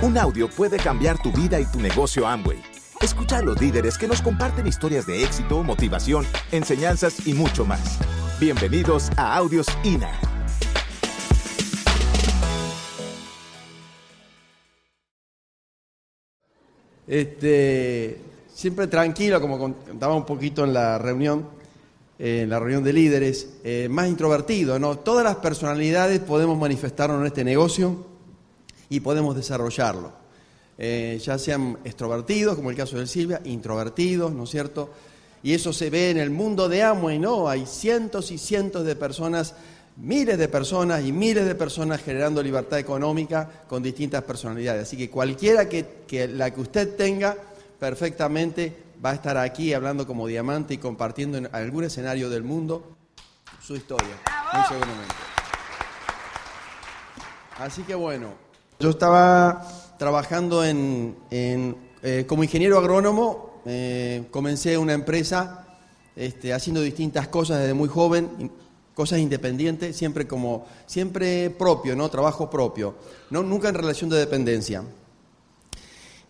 Un audio puede cambiar tu vida y tu negocio Amway. Escucha a los líderes que nos comparten historias de éxito, motivación, enseñanzas y mucho más. Bienvenidos a Audios INA. Este, siempre tranquilo, como contaba un poquito en la reunión, en la reunión de líderes, eh, más introvertido, ¿no? Todas las personalidades podemos manifestarnos en este negocio y podemos desarrollarlo. Eh, ya sean extrovertidos, como el caso de Silvia, introvertidos, ¿no es cierto? Y eso se ve en el mundo de Amway, ¿no? Hay cientos y cientos de personas, miles de personas y miles de personas generando libertad económica con distintas personalidades. Así que cualquiera que, la que usted tenga, perfectamente va a estar aquí hablando como diamante y compartiendo en algún escenario del mundo su historia, muy seguramente. Así que bueno, yo estaba trabajando en, eh, como ingeniero agrónomo, eh, comencé una empresa este, haciendo distintas cosas desde muy joven, cosas independientes, siempre como, siempre propio, ¿no? Trabajo propio, ¿no? Nunca en relación de dependencia.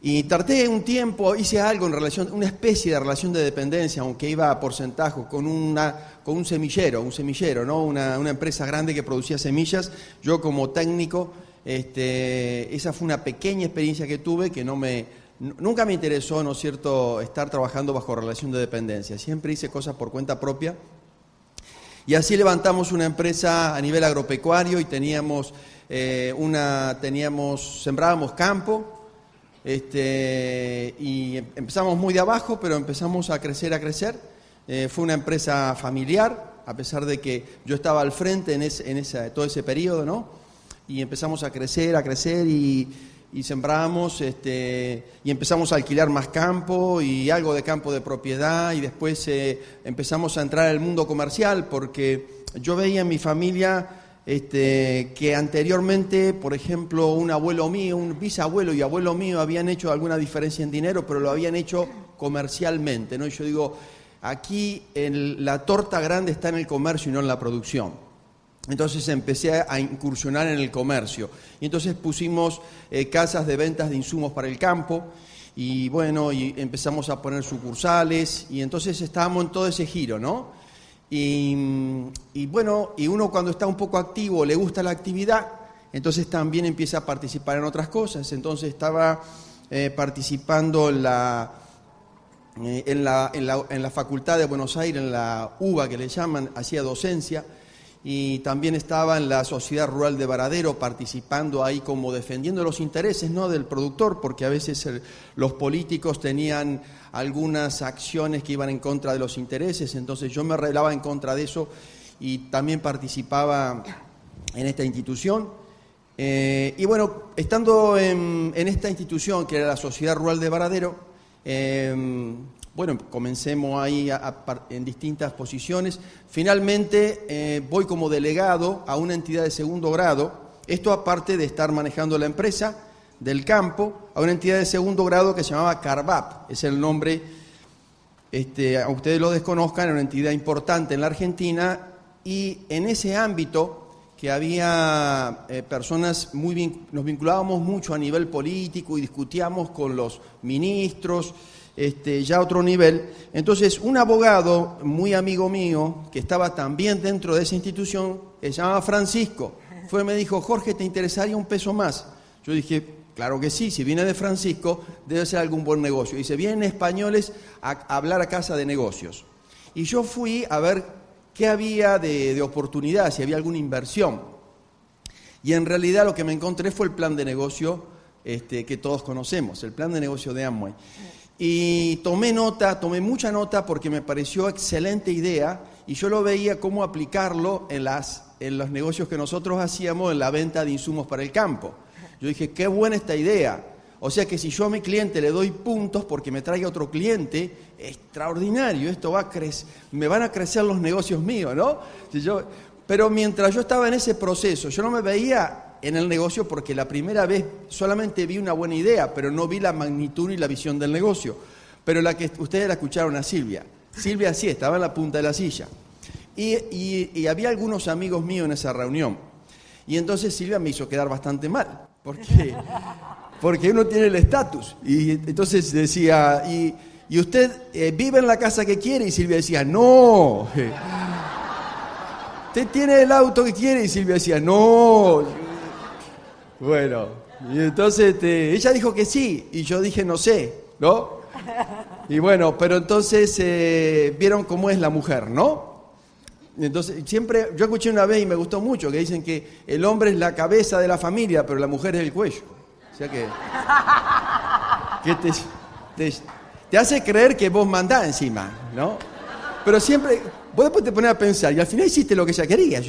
Y traté un tiempo, hice algo en relación, una especie de relación de dependencia, aunque iba a porcentaje, con, una, con un semillero, un semillero, ¿no? Una, una empresa grande que producía semillas. Yo como técnico este, esa fue una pequeña experiencia que tuve que no me, nunca me interesó, ¿no cierto?, estar trabajando bajo relación de dependencia. Siempre hice cosas por cuenta propia. Y así levantamos una empresa a nivel agropecuario y teníamos eh, una, teníamos, sembrábamos campo, este, y empezamos muy de abajo, pero empezamos a crecer, a crecer. Eh, fue una empresa familiar, a pesar de que yo estaba al frente en, en todo ese periodo, ¿no? Y empezamos a crecer, a crecer y, sembramos este, y empezamos a alquilar más campo y algo de campo de propiedad y después eh, empezamos a entrar al mundo comercial porque yo veía en mi familia este, que anteriormente, por ejemplo, un abuelo mío, un bisabuelo y abuelo mío habían hecho alguna diferencia en dinero, pero lo habían hecho comercialmente. ¿no? Y yo digo, aquí la torta grande está en el comercio y no en la producción. Entonces empecé a incursionar en el comercio. Y entonces pusimos eh, casas de ventas de insumos para el campo y bueno, y empezamos a poner sucursales y entonces estábamos en todo ese giro, ¿no? Y, bueno, y uno cuando está un poco activo, le gusta la actividad, entonces también empieza a participar en otras cosas. Entonces estaba eh, participando en la, eh, en, la, en, la, en la Facultad de Buenos Aires, en la UBA que le llaman, hacía docencia y también estaba en la Sociedad Rural de Varadero participando ahí como defendiendo los intereses ¿no? del productor, porque a veces los políticos tenían algunas acciones que iban en contra de los intereses, entonces yo me relaba en contra de eso y también participaba en esta institución. Eh, y bueno, estando en, esta institución, que era la Sociedad Rural de Varadero, eh, bueno, comencemos ahí en distintas posiciones. Finalmente eh, voy como delegado a una entidad de segundo grado, esto aparte de estar manejando la empresa del campo, a una entidad de segundo grado que se llamaba Carvap, es el nombre, este, a ustedes lo desconozcan, era una entidad importante en la Argentina. Y en ese ámbito que había eh, personas muy, nos vinculábamos mucho a nivel político y discutíamos con los ministros, este, ya otro nivel. Entonces, un abogado muy amigo mío, que estaba también dentro de esa institución, se llamaba Francisco, fue y me dijo, Jorge, ¿te interesaría un peso más? Yo dije, claro que sí, si viene de Francisco, debe ser algún buen negocio. Dice, vienen españoles a hablar a casa de negocios. Y yo fui a ver qué había de, oportunidad, si había alguna inversión. Y en realidad lo que me encontré fue el plan de negocio este, que todos conocemos, el plan de negocio de Amway. Y tomé nota, tomé mucha nota porque me pareció excelente idea y yo lo veía cómo aplicarlo en, las, en los negocios que nosotros hacíamos en la venta de insumos para el campo. Yo dije, qué buena esta idea. O sea que si yo a mi cliente le doy puntos porque me traiga otro cliente, extraordinario, esto va a crecer, me van a crecer los negocios míos, ¿no? pero mientras yo estaba en ese proceso, yo no me veía en el negocio porque la primera vez solamente vi una buena idea, pero no vi la magnitud y la visión del negocio. Pero la que ustedes la escucharon a Silvia. Silvia sí estaba en la punta de la silla. Y, había algunos amigos míos en esa reunión. Y entonces Silvia me hizo quedar bastante mal, porque porque uno tiene el estatus. Y entonces decía, ¿y, y usted eh, vive en la casa que quiere? Y Silvia decía, no. ¿Usted tiene el auto que quiere? Y Silvia decía, no. Bueno, y entonces este, ella dijo que sí, y yo dije, no sé, ¿no? Y bueno, pero entonces eh, vieron cómo es la mujer, ¿no? Entonces, siempre, yo escuché una vez y me gustó mucho, que dicen que el hombre es la cabeza de la familia, pero la mujer es el cuello. O sea que, que te, hace creer que vos mandás encima, ¿no? Pero siempre, vos después te pones a pensar, y al final hiciste lo que ella quería.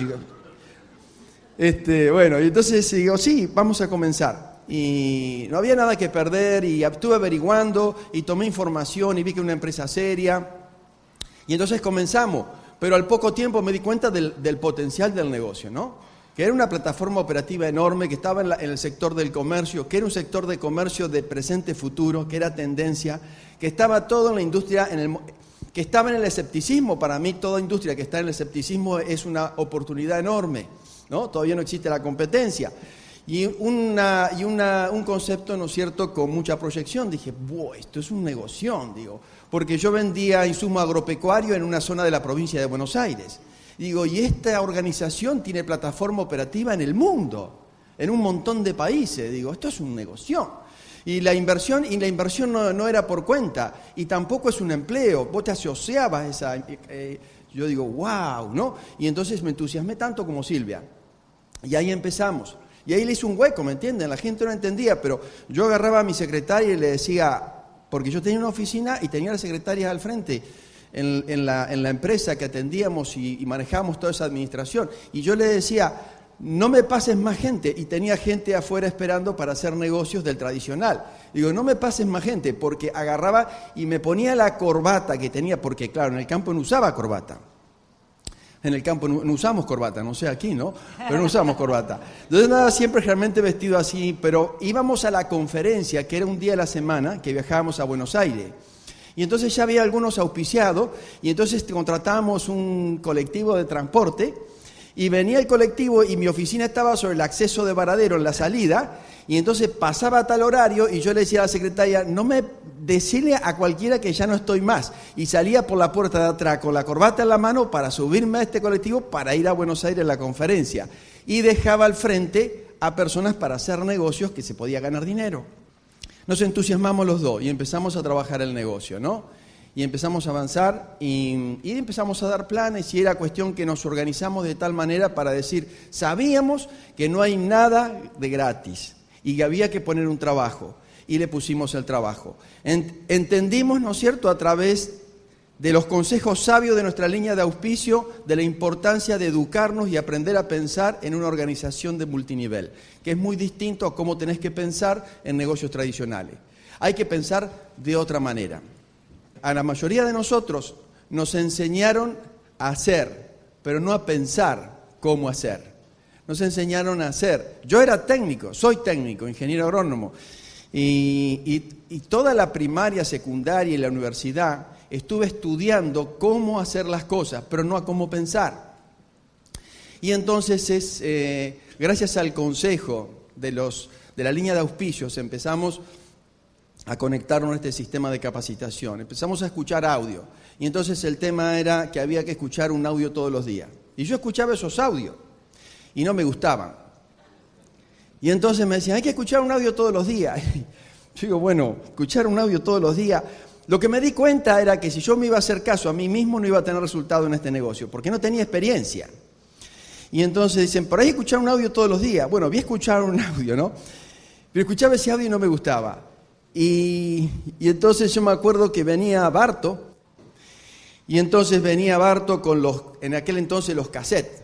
Este, bueno, y entonces digo, sí, vamos a comenzar. Y no había nada que perder, y estuve averiguando, y tomé información, y vi que era una empresa seria. Y entonces comenzamos pero al poco tiempo me di cuenta del, potencial del negocio, ¿no? Que era una plataforma operativa enorme, que estaba en, el sector del comercio, que era un sector de comercio de presente-futuro, que era tendencia, que estaba todo en la industria, en el, que estaba en el escepticismo. Para mí, toda industria que está en el escepticismo es una oportunidad enorme, ¿no? Todavía no existe la competencia. Y, una, y una, un concepto, ¿no es cierto?, con mucha proyección. Dije, ¡buah, esto es un negocio! Digo, porque yo vendía insumo agropecuario en una zona de la provincia de Buenos Aires. Digo, y esta organización tiene plataforma operativa en el mundo, en un montón de países. Digo, esto es un negocio. Y la inversión, y la inversión no, era por cuenta, y tampoco es un empleo. Vos te asociabas esa. Eh, yo digo, wow, ¿no? Y entonces me entusiasmé tanto como Silvia. Y ahí empezamos. Y ahí le hice un hueco, ¿me entienden? La gente no entendía, pero yo agarraba a mi secretaria y le decía, porque yo tenía una oficina y tenía las secretarias al frente en, la, empresa que atendíamos y, manejábamos toda esa administración. Y yo le decía, no me pases más gente. Y tenía gente afuera esperando para hacer negocios del tradicional. Digo, no me pases más gente, porque agarraba y me ponía la corbata que tenía, porque claro, en el campo no usaba corbata. En el campo no, usamos corbata, no sé aquí, ¿no? Pero no usamos corbata. Entonces nada, siempre realmente vestido así, pero íbamos a la conferencia, que era un día de la semana, que viajábamos a Buenos Aires. Y entonces ya había algunos auspiciados, y entonces contratábamos un colectivo de transporte, y venía el colectivo y mi oficina estaba sobre el acceso de Varadero en la salida, y entonces pasaba tal horario y yo le decía a la secretaria, no me decirle a cualquiera que ya no estoy más. Y salía por la puerta de atrás con la corbata en la mano para subirme a este colectivo para ir a Buenos Aires a la conferencia. Y dejaba al frente a personas para hacer negocios que se podía ganar dinero. Nos entusiasmamos los dos y empezamos a trabajar el negocio, ¿no? Y empezamos a avanzar y, y, empezamos a dar planes y era cuestión que nos organizamos de tal manera para decir, sabíamos que no hay nada de gratis, y había que poner un trabajo. Y le pusimos el trabajo. Entendimos, ¿no es cierto?, a través de los consejos sabios de nuestra línea de auspicio, de la importancia de educarnos y aprender a pensar en una organización de multinivel, que es muy distinto a cómo tenés que pensar en negocios tradicionales. Hay que pensar de otra manera. A la mayoría de nosotros nos enseñaron a hacer, pero no a pensar cómo hacer nos enseñaron a hacer. Yo era técnico, soy técnico, ingeniero agrónomo, y, toda la primaria, secundaria y la universidad estuve estudiando cómo hacer las cosas, pero no a cómo pensar. Y entonces es, eh, gracias al consejo de, los, de la línea de auspicios, empezamos a conectarnos a este sistema de capacitación. Empezamos a escuchar audio. Y entonces el tema era que había que escuchar un audio todos los días. Y yo escuchaba esos audios y no me gustaban. Y entonces me decían, hay que escuchar un audio todos los días. Yo digo, bueno, escuchar un audio todos los días. Lo que me di cuenta era que si yo me iba a hacer caso a mí mismo no iba a tener resultado en este negocio, porque no tenía experiencia. Y entonces dicen, por ahí escuchar un audio todos los días. Bueno, vi escuchar un audio, ¿no? Pero escuchaba ese audio y no me gustaba. Y, y entonces yo me acuerdo que venía Barto, y entonces venía Barto con los, en aquel entonces los cassettes,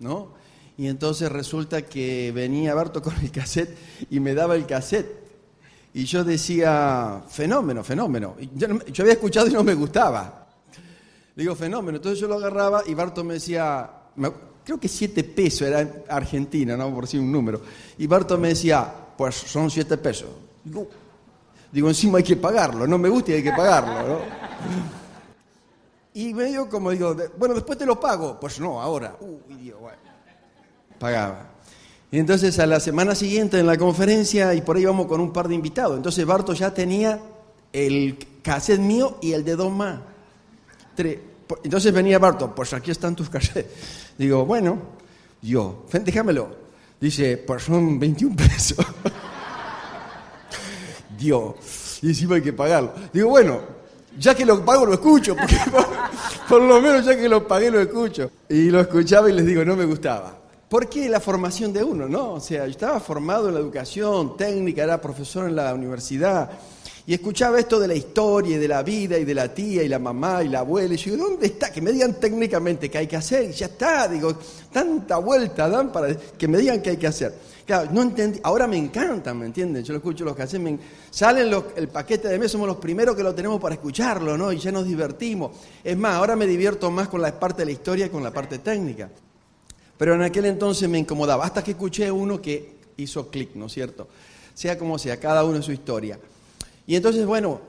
¿no? Y entonces resulta que venía Barto con el cassette y me daba el cassette. Y yo decía, fenómeno, fenómeno. Yo, había escuchado y no me gustaba. digo, fenómeno. Entonces yo lo agarraba y Barto me decía, creo que siete pesos, era Argentina, ¿no? Por decir un número. Y Barto me decía, pues son siete pesos. Digo, digo, encima hay que pagarlo, no me gusta y hay que pagarlo, ¿no? Y medio como digo, bueno, después te lo pago. Pues no, ahora. Uy, Dios, bueno pagaba. Y entonces a la semana siguiente en la conferencia, y por ahí vamos con un par de invitados. Entonces Barto ya tenía el cassette mío y el de dos más. Entonces venía Barto, pues aquí están tus cassettes. Digo, bueno, yo, déjamelo. Dice, pues son 21 pesos. Dios, y encima hay que pagarlo. Digo, bueno, ya que lo pago lo escucho, porque por, lo menos ya que lo pagué lo escucho. Y lo escuchaba y les digo, no me gustaba. ¿Por qué la formación de uno, no? O sea, yo estaba formado en la educación técnica, era profesor en la universidad, y escuchaba esto de la historia y de la vida y de la tía y la mamá y la abuela, y yo digo, ¿dónde está? Que me digan técnicamente qué hay que hacer, y ya está, digo, tanta vuelta dan para que me digan qué hay que hacer. Claro, no entendí, ahora me encantan, ¿me entienden? Yo lo escucho los cassettes, me, salen el paquete de mes, somos los primeros que lo tenemos para escucharlo, ¿no? Y ya nos divertimos. Es más, ahora me divierto más con la parte de la historia que con la parte técnica. Pero en aquel entonces me incomodaba, hasta que escuché uno que hizo clic, ¿no es cierto? Sea como sea, cada uno su historia. Y entonces, bueno,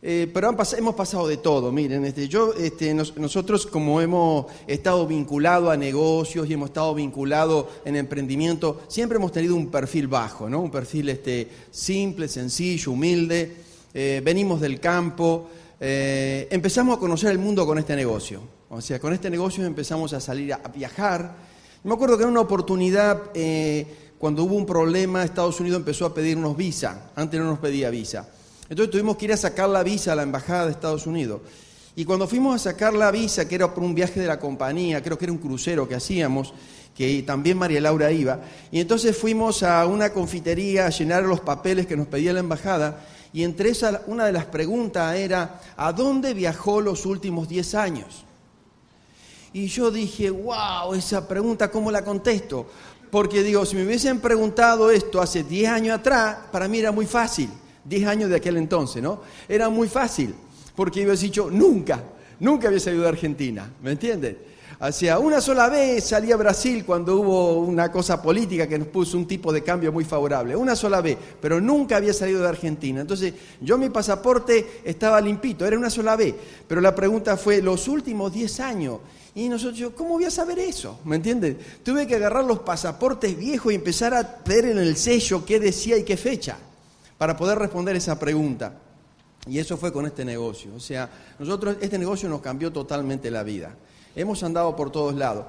eh, pero hemos pasado de todo, miren, este, yo, este, nosotros como hemos estado vinculados a negocios y hemos estado vinculados en emprendimiento, siempre hemos tenido un perfil bajo, ¿no? Un perfil este, simple, sencillo, humilde, eh, venimos del campo, eh, empezamos a conocer el mundo con este negocio, o sea, con este negocio empezamos a salir a viajar, me acuerdo que en una oportunidad, eh, cuando hubo un problema, Estados Unidos empezó a pedirnos visa. Antes no nos pedía visa. Entonces tuvimos que ir a sacar la visa a la embajada de Estados Unidos. Y cuando fuimos a sacar la visa, que era por un viaje de la compañía, creo que era un crucero que hacíamos, que también María Laura iba, y entonces fuimos a una confitería a llenar los papeles que nos pedía la embajada, y entre esas, una de las preguntas era, ¿a dónde viajó los últimos 10 años? Y yo dije, wow, esa pregunta, ¿cómo la contesto? Porque digo, si me hubiesen preguntado esto hace 10 años atrás, para mí era muy fácil. 10 años de aquel entonces, ¿no? Era muy fácil, porque hubiese dicho, nunca, nunca había salido de Argentina, ¿me entiendes? Hacia una sola vez salí a Brasil cuando hubo una cosa política que nos puso un tipo de cambio muy favorable. Una sola vez, pero nunca había salido de Argentina. Entonces, yo mi pasaporte estaba limpito, era una sola vez. Pero la pregunta fue, los últimos 10 años. Y nosotros, ¿cómo voy a saber eso? ¿Me entiendes? Tuve que agarrar los pasaportes viejos y empezar a ver en el sello qué decía y qué fecha para poder responder esa pregunta. Y eso fue con este negocio. O sea, nosotros, este negocio nos cambió totalmente la vida. Hemos andado por todos lados.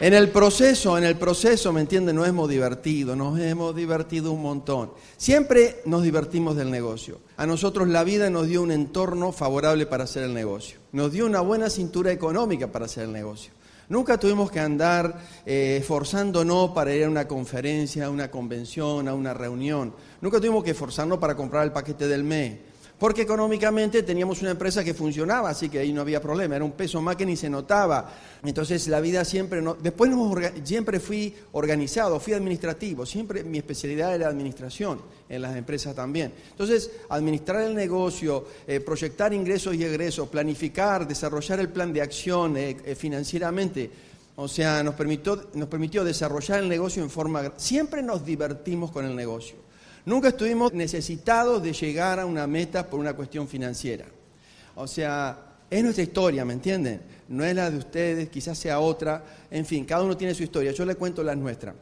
En el proceso, en el proceso, ¿me entienden? Nos hemos divertido, nos hemos divertido un montón. Siempre nos divertimos del negocio. A nosotros la vida nos dio un entorno favorable para hacer el negocio. Nos dio una buena cintura económica para hacer el negocio. Nunca tuvimos que andar eh, esforzándonos para ir a una conferencia, a una convención, a una reunión. Nunca tuvimos que esforzarnos para comprar el paquete del mes porque económicamente teníamos una empresa que funcionaba, así que ahí no había problema, era un peso más que ni se notaba. Entonces la vida siempre, no, después siempre fui organizado, fui administrativo, siempre mi especialidad era administración en las empresas también. Entonces, administrar el negocio, eh, proyectar ingresos y egresos, planificar, desarrollar el plan de acción eh, eh, financieramente, o sea, nos permitió, nos permitió desarrollar el negocio en forma... Siempre nos divertimos con el negocio. Nunca estuvimos necesitados de llegar a una meta por una cuestión financiera. O sea, es nuestra historia, ¿me entienden? No es la de ustedes, quizás sea otra. En fin, cada uno tiene su historia. Yo le cuento la nuestra.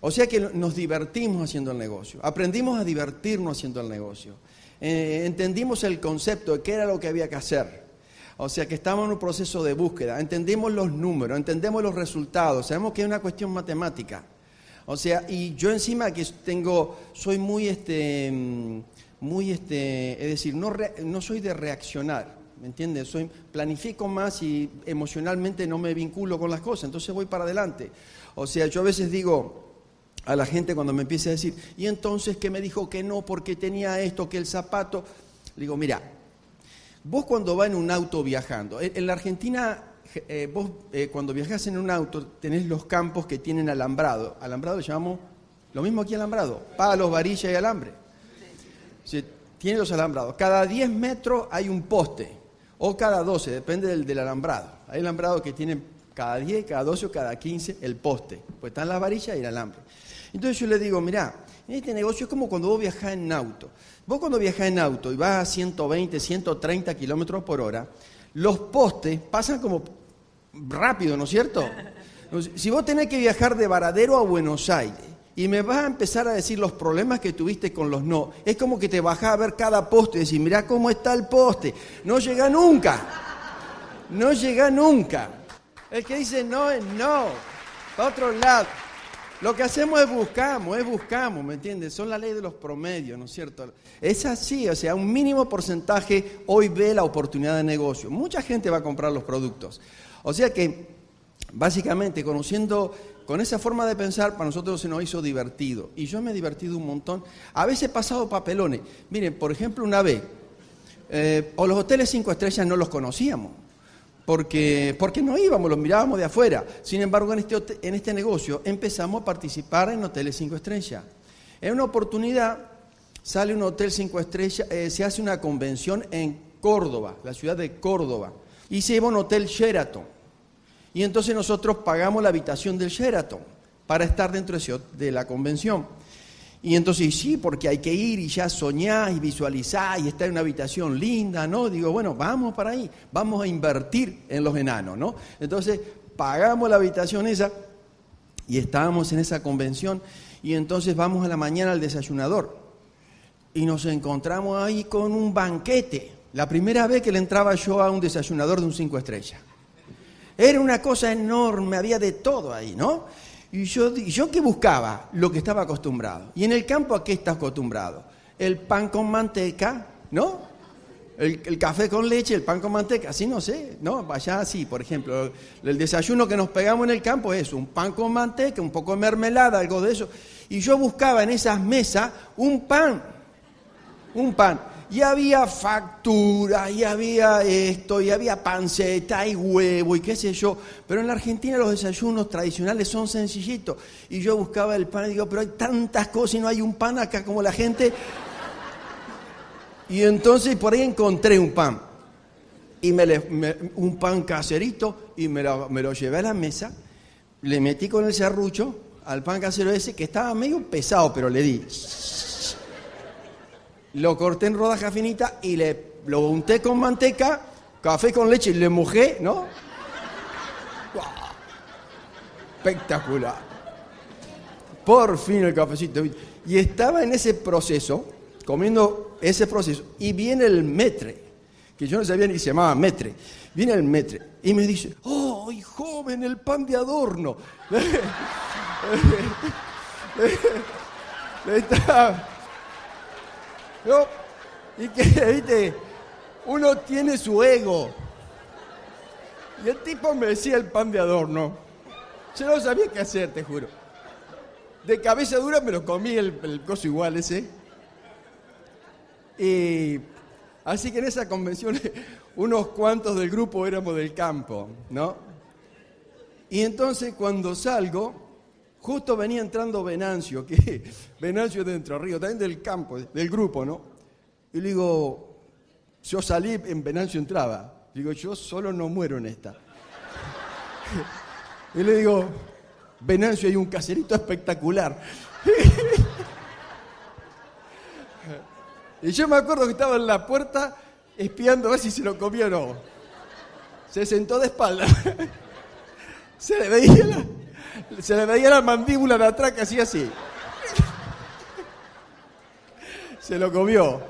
O sea que nos divertimos haciendo el negocio. Aprendimos a divertirnos haciendo el negocio. Eh, entendimos el concepto de qué era lo que había que hacer. O sea que estamos en un proceso de búsqueda. Entendemos los números, entendemos los resultados. Sabemos que es una cuestión matemática. O sea, y yo encima que tengo, soy muy, este, muy, este, es decir, no, no soy de reaccionar, ¿me entiendes? Soy, planifico más y emocionalmente no me vinculo con las cosas, entonces voy para adelante. O sea, yo a veces digo a la gente cuando me empieza a decir, y entonces que me dijo que no porque tenía esto, que el zapato, le digo, mira, vos cuando vas en un auto viajando, en la Argentina eh, vos eh, cuando viajas en un auto tenés los campos que tienen alambrado. Alambrado le llamamos, lo mismo aquí alambrado, palos, varillas y alambre. tiene los alambrados. Cada 10 metros hay un poste, o cada 12, depende del, del alambrado. Hay alambrados que tienen cada 10, cada 12 o cada 15 el poste. Pues están las varillas y el alambre. Entonces yo le digo, mirá, en este negocio es como cuando vos viajás en auto. Vos cuando viajás en auto y vas a 120, 130 kilómetros por hora, los postes pasan como rápido, ¿no es cierto? Si vos tenés que viajar de Varadero a Buenos Aires y me vas a empezar a decir los problemas que tuviste con los no, es como que te bajás a ver cada poste y decís, mirá cómo está el poste. No llega nunca. No llega nunca. El que dice no es no. Para otro lado. Lo que hacemos es buscamos, es buscamos, ¿me entiendes? Son la ley de los promedios, ¿no es cierto? Es así, o sea, un mínimo porcentaje hoy ve la oportunidad de negocio. Mucha gente va a comprar los productos. O sea que, básicamente, conociendo con esa forma de pensar, para nosotros se nos hizo divertido. Y yo me he divertido un montón. A veces he pasado papelones. Miren, por ejemplo, una vez, eh, o los hoteles cinco estrellas no los conocíamos porque, porque no íbamos, los mirábamos de afuera. Sin embargo, en este, en este negocio empezamos a participar en hoteles cinco estrellas. En una oportunidad sale un hotel cinco estrellas, eh, se hace una convención en Córdoba, la ciudad de Córdoba, y se lleva un hotel Sheraton. Y entonces nosotros pagamos la habitación del Sheraton para estar dentro de la convención. Y entonces, sí, porque hay que ir y ya soñar y visualizar y estar en una habitación linda, ¿no? Digo, bueno, vamos para ahí, vamos a invertir en los enanos, ¿no? Entonces, pagamos la habitación esa y estábamos en esa convención y entonces vamos a la mañana al desayunador y nos encontramos ahí con un banquete. La primera vez que le entraba yo a un desayunador de un cinco estrellas. Era una cosa enorme, había de todo ahí, ¿no? Y yo, yo qué buscaba? Lo que estaba acostumbrado. ¿Y en el campo a qué está acostumbrado? El pan con manteca, ¿no? El, café con leche, el pan con manteca, así no sé, ¿no? Vaya así, por ejemplo, el desayuno que nos pegamos en el campo es un pan con manteca, un poco de mermelada, algo de eso. Y yo buscaba en esas mesas un pan, un pan y había factura, y había esto, y había panceta, y huevo, y qué sé yo. Pero en la Argentina los desayunos tradicionales son sencillitos. Y yo buscaba el pan y digo, pero hay tantas cosas y no hay un pan acá como la gente. Y entonces por ahí encontré un pan. Y me, un pan caserito, y me lo, me lo llevé a la mesa, le metí con el serrucho al pan casero ese, que estaba medio pesado, pero le di lo corté en rodajas finitas y le, lo unté con manteca, café con leche y le mojé, ¿no? Espectacular. Por fin el cafecito. Y estaba en ese proceso, comiendo ese proceso, y viene el metre, que yo no sabía ni se llamaba metre. Viene el metre y me dice, ¡oh, joven, el pan de adorno! Está y que, viste, uno tiene su ego. Y el tipo me decía el pan de adorno. Yo no sabía qué hacer, te juro. De cabeza dura me lo comí el, el coso igual ese. Y así que en esa convención unos cuantos del grupo éramos del campo, ¿no? Y entonces cuando salgo, Justo venía entrando Venancio, que Venancio de Entre también del campo, del grupo, ¿no? Y le digo, yo salí, en Venancio entraba. Digo, yo solo no muero en esta. Y le digo, Venancio, hay un caserito espectacular. Y yo me acuerdo que estaba en la puerta espiando a ver si se lo comió o no. Se sentó de espalda. Se le veía la, se le veía la mandíbula de atrás que hacía así. Se lo comió.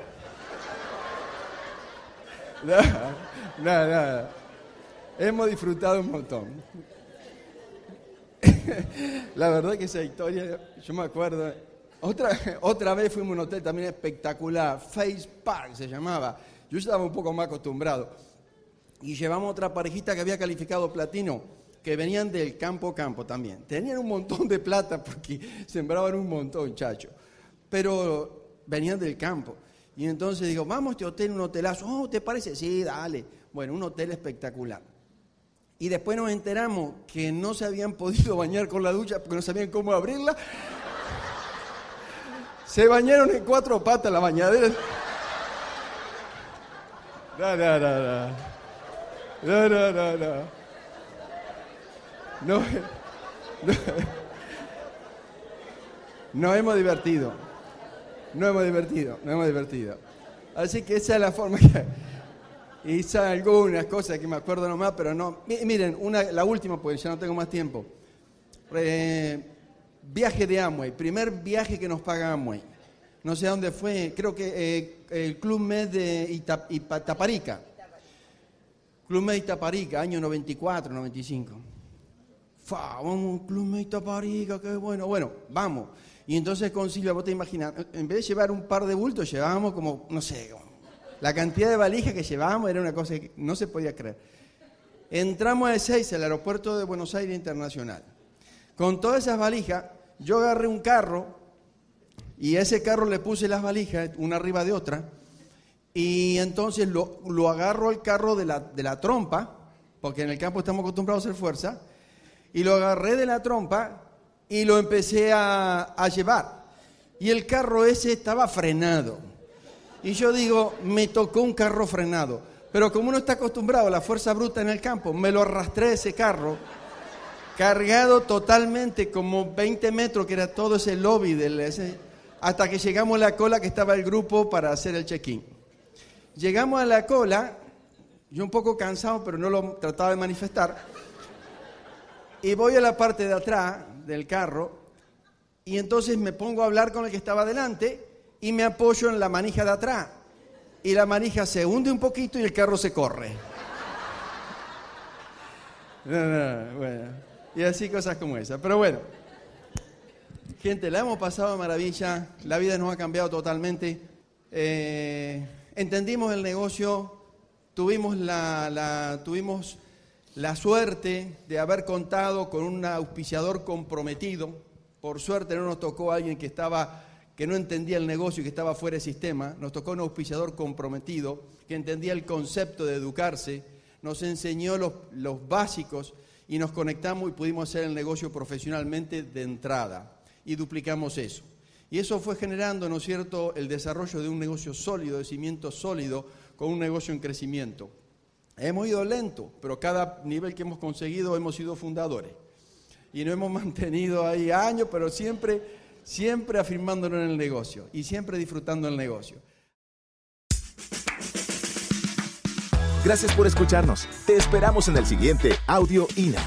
Nada, nada. Hemos disfrutado un montón. La verdad que esa historia, yo me acuerdo. Otra, otra vez fuimos a un hotel también espectacular, Face Park se llamaba. Yo estaba un poco más acostumbrado. Y llevamos otra parejita que había calificado platino que venían del campo a campo también. Tenían un montón de plata porque sembraban un montón, chacho. Pero venían del campo. Y entonces digo, vamos a este hotel, un hotelazo. Oh, ¿te parece? Sí, dale. Bueno, un hotel espectacular. Y después nos enteramos que no se habían podido bañar con la ducha porque no sabían cómo abrirla. Se bañaron en cuatro patas la bañadera. No, no, no, no. No, no, no, no. No, no, hemos divertido. No hemos divertido, no hemos divertido. Así que esa es la forma que... Hice algunas cosas que me acuerdo nomás, pero no. Miren, una, la última, porque ya no tengo más tiempo. Viaje de Amway, primer viaje que nos paga Amway. No sé dónde fue, creo que eh, el Club Med de Itaparica. Club Med Itaparica, año 94, 95. Fa, vamos, Club Itaparica, qué bueno. Bueno, vamos. Y entonces con vos te imaginas, en vez de llevar un par de bultos, llevábamos como, no sé, la cantidad de valijas que llevábamos era una cosa que no se podía creer. Entramos a 6 al aeropuerto de Buenos Aires Internacional. Con todas esas valijas, yo agarré un carro y a ese carro le puse las valijas, una arriba de otra, y entonces lo, lo agarro al carro de la, de la trompa, porque en el campo estamos acostumbrados a hacer fuerza, y lo agarré de la trompa y lo empecé a, llevar. Y el carro ese estaba frenado. Y yo digo, me tocó un carro frenado. Pero como uno está acostumbrado a la fuerza bruta en el campo, me lo arrastré ese carro, cargado totalmente, como 20 metros, que era todo ese lobby, del, ese, hasta que llegamos a la cola que estaba el grupo para hacer el check-in. Llegamos a la cola, yo un poco cansado, pero no lo trataba de manifestar, y voy a la parte de atrás del carro, y entonces me pongo a hablar con el que estaba delante, y me apoyo en la manija de atrás. Y la manija se hunde un poquito y el carro se corre. Y así cosas como esas. Pero bueno, gente, la hemos pasado maravilla. La vida nos ha cambiado totalmente. Eh, entendimos el negocio. Tuvimos la, la, tuvimos la suerte de haber contado con un auspiciador comprometido. Por suerte no nos tocó alguien que estaba que no entendía el negocio y que estaba fuera de sistema, nos tocó un auspiciador comprometido, que entendía el concepto de educarse, nos enseñó los, los básicos y nos conectamos y pudimos hacer el negocio profesionalmente de entrada y duplicamos eso. Y eso fue generando, ¿no es cierto?, el desarrollo de un negocio sólido, de cimiento sólido, con un negocio en crecimiento. Hemos ido lento, pero cada nivel que hemos conseguido hemos sido fundadores. Y no hemos mantenido ahí años, pero siempre siempre afirmándolo en el negocio y siempre disfrutando el negocio. Gracias por escucharnos. Te esperamos en el siguiente Audio INA.